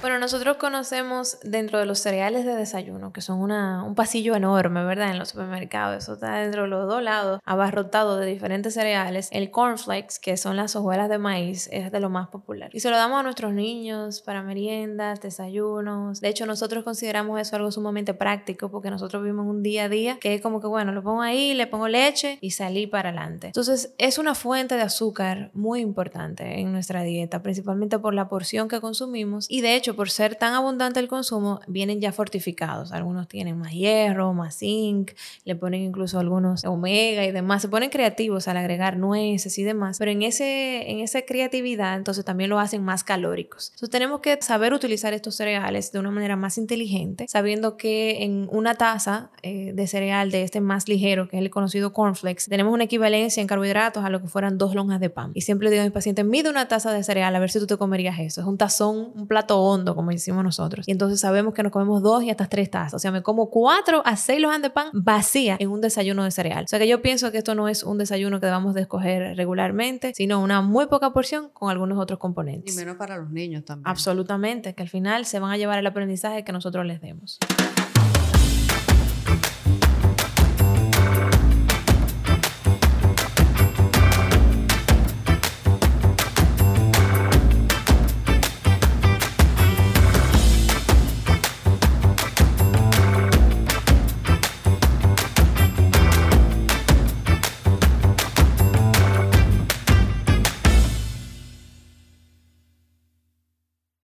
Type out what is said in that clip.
Bueno, nosotros conocemos dentro de los cereales de desayuno, que son una, un pasillo enorme, ¿verdad? En los supermercados. Eso está dentro de los dos lados, abarrotado de diferentes cereales. El cornflakes, que son las hojuelas de maíz, es de lo más popular. Y se lo damos a nuestros niños para meriendas, desayunos. De hecho, nosotros consideramos eso algo sumamente práctico porque nosotros vivimos un día a día que es como que, bueno, lo pongo ahí, le pongo leche y salí para adelante. Entonces, es una fuente de azúcar muy importante en nuestra dieta, principalmente por la porción que consumimos. Y de hecho, por ser tan abundante el consumo, vienen ya fortificados. Algunos tienen más hierro, más zinc, le ponen incluso algunos omega y demás. Se ponen creativos al agregar nueces y demás, pero en, ese, en esa creatividad entonces también lo hacen más calóricos. Entonces tenemos que saber utilizar estos cereales de una manera más inteligente, sabiendo que en una taza eh, de cereal de este más ligero, que es el conocido cornflakes, tenemos una equivalencia en carbohidratos a lo que fueran dos lonjas de pan. Y siempre digo a mis pacientes, mide una taza de cereal a ver si tú te comerías eso. Es un tazón, un plato hondo como decimos nosotros. Y entonces sabemos que nos comemos dos y hasta tres tazas. O sea, me como cuatro a seis lojas de pan vacía en un desayuno de cereal. O sea que yo pienso que esto no es un desayuno que debamos de escoger regularmente, sino una muy poca porción con algunos otros componentes. Y menos para los niños también. Absolutamente, que al final se van a llevar el aprendizaje que nosotros les demos.